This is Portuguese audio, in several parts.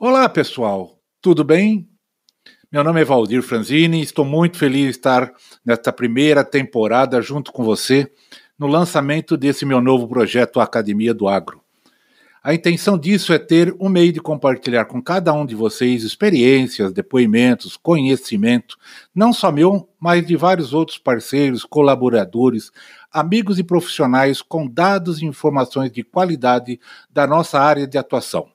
Olá, pessoal, tudo bem? Meu nome é Valdir Franzini e estou muito feliz de estar nesta primeira temporada junto com você no lançamento desse meu novo projeto Academia do Agro. A intenção disso é ter um meio de compartilhar com cada um de vocês experiências, depoimentos, conhecimento, não só meu, mas de vários outros parceiros, colaboradores, amigos e profissionais com dados e informações de qualidade da nossa área de atuação.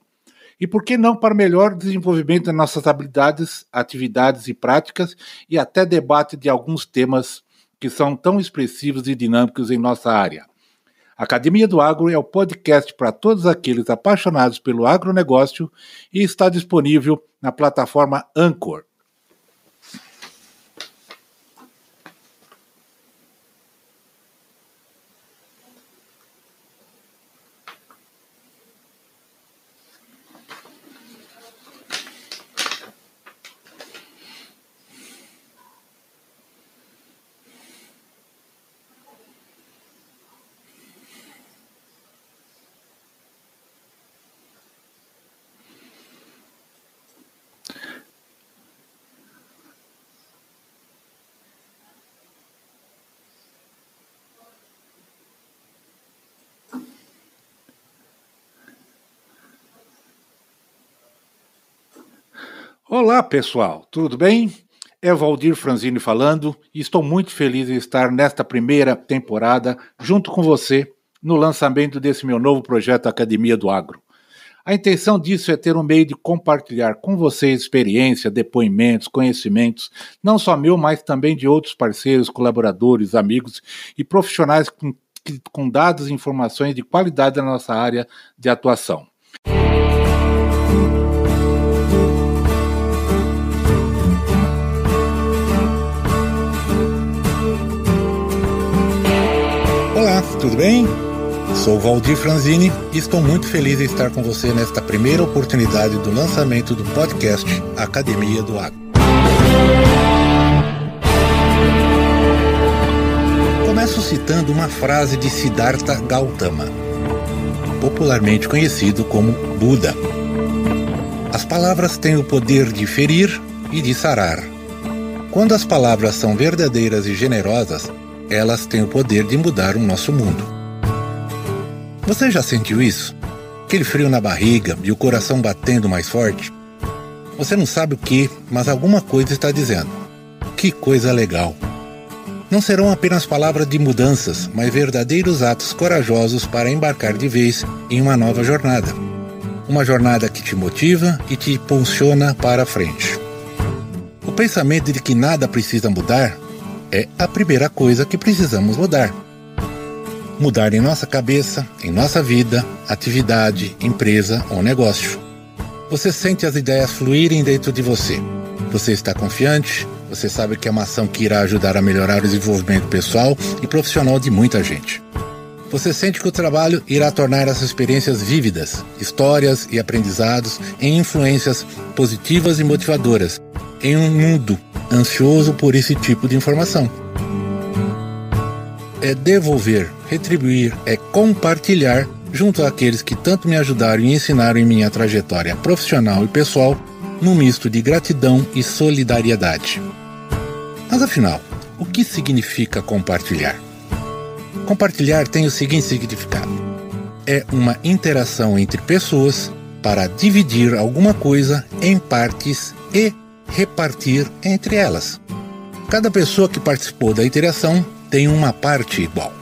E por que não para melhor desenvolvimento das nossas habilidades, atividades e práticas e até debate de alguns temas que são tão expressivos e dinâmicos em nossa área. Academia do Agro é o podcast para todos aqueles apaixonados pelo agronegócio e está disponível na plataforma Anchor. Olá, pessoal, tudo bem? É Valdir Franzini falando e estou muito feliz em estar nesta primeira temporada junto com você no lançamento desse meu novo projeto Academia do Agro. A intenção disso é ter um meio de compartilhar com vocês experiência, depoimentos, conhecimentos, não só meu, mas também de outros parceiros, colaboradores, amigos e profissionais com, com dados e informações de qualidade da nossa área de atuação. Sou Valdir Franzini e estou muito feliz em estar com você nesta primeira oportunidade do lançamento do podcast Academia do Agro. Começo citando uma frase de Siddhartha Gautama, popularmente conhecido como Buda. As palavras têm o poder de ferir e de sarar. Quando as palavras são verdadeiras e generosas, elas têm o poder de mudar o nosso mundo. Você já sentiu isso? Aquele frio na barriga e o coração batendo mais forte? Você não sabe o que, mas alguma coisa está dizendo. Que coisa legal! Não serão apenas palavras de mudanças, mas verdadeiros atos corajosos para embarcar de vez em uma nova jornada. Uma jornada que te motiva e te impulsiona para a frente. O pensamento de que nada precisa mudar é a primeira coisa que precisamos mudar. Mudar em nossa cabeça, em nossa vida, atividade, empresa ou negócio. Você sente as ideias fluírem dentro de você. Você está confiante, você sabe que é uma ação que irá ajudar a melhorar o desenvolvimento pessoal e profissional de muita gente. Você sente que o trabalho irá tornar essas experiências vívidas, histórias e aprendizados em influências positivas e motivadoras, em um mundo ansioso por esse tipo de informação. É devolver, retribuir, é compartilhar junto àqueles que tanto me ajudaram e ensinaram em minha trajetória profissional e pessoal, num misto de gratidão e solidariedade. Mas afinal, o que significa compartilhar? Compartilhar tem o seguinte significado: é uma interação entre pessoas para dividir alguma coisa em partes e repartir entre elas. Cada pessoa que participou da interação tem uma parte igual.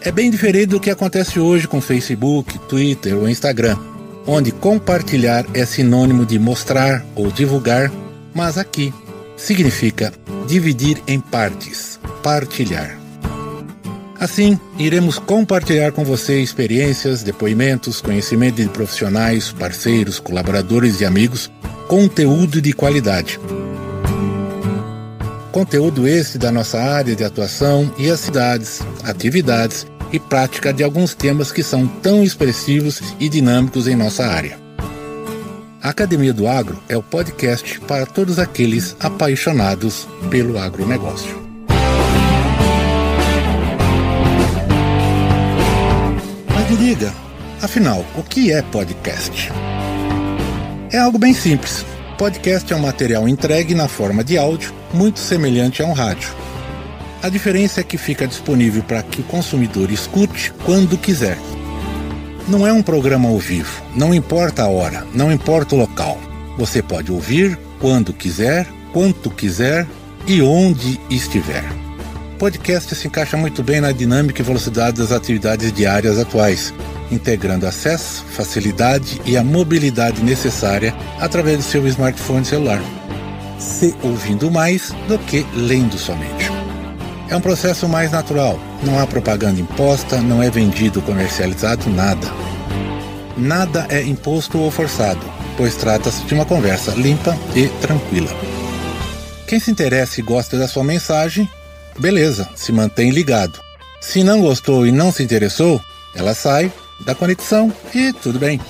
É bem diferente do que acontece hoje com Facebook, Twitter ou Instagram, onde compartilhar é sinônimo de mostrar ou divulgar, mas aqui significa dividir em partes, partilhar. Assim, iremos compartilhar com você experiências, depoimentos, conhecimento de profissionais, parceiros, colaboradores e amigos conteúdo de qualidade. Conteúdo esse da nossa área de atuação e as cidades, atividades e prática de alguns temas que são tão expressivos e dinâmicos em nossa área. A Academia do Agro é o podcast para todos aqueles apaixonados pelo agronegócio. Mas me diga, afinal, o que é podcast? É algo bem simples. Podcast é um material entregue na forma de áudio, muito semelhante a um rádio. A diferença é que fica disponível para que o consumidor escute quando quiser. Não é um programa ao vivo, não importa a hora, não importa o local. Você pode ouvir quando quiser, quanto quiser e onde estiver. Podcast se encaixa muito bem na dinâmica e velocidade das atividades diárias atuais, integrando acesso, facilidade e a mobilidade necessária através do seu smartphone celular. Se ouvindo mais do que lendo somente. É um processo mais natural, não há propaganda imposta, não é vendido comercializado nada. Nada é imposto ou forçado, pois trata-se de uma conversa limpa e tranquila. Quem se interessa e gosta da sua mensagem, beleza, se mantém ligado. Se não gostou e não se interessou, ela sai da conexão e tudo bem.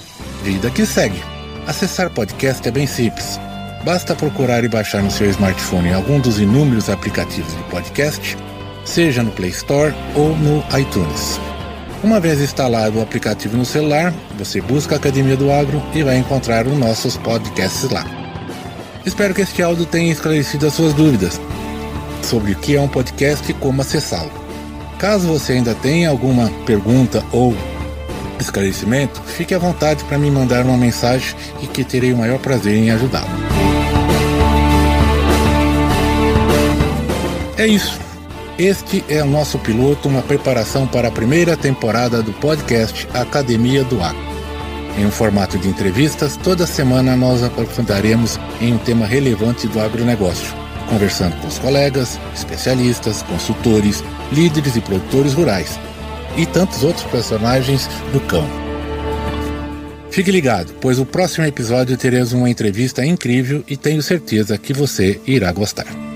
Vida que segue. Acessar podcast é bem simples. Basta procurar e baixar no seu smartphone algum dos inúmeros aplicativos de podcast seja no Play Store ou no iTunes. Uma vez instalado o aplicativo no celular, você busca a Academia do Agro e vai encontrar os nossos podcasts lá. Espero que este áudio tenha esclarecido as suas dúvidas sobre o que é um podcast e como acessá-lo. Caso você ainda tenha alguma pergunta ou esclarecimento, fique à vontade para me mandar uma mensagem e que terei o maior prazer em ajudá-lo. É isso. Este é o nosso piloto, uma preparação para a primeira temporada do podcast Academia do Agro. Em um formato de entrevistas, toda semana nós aprofundaremos em um tema relevante do agronegócio, conversando com os colegas, especialistas, consultores, líderes e produtores rurais e tantos outros personagens do campo. Fique ligado, pois o próximo episódio teremos uma entrevista incrível e tenho certeza que você irá gostar.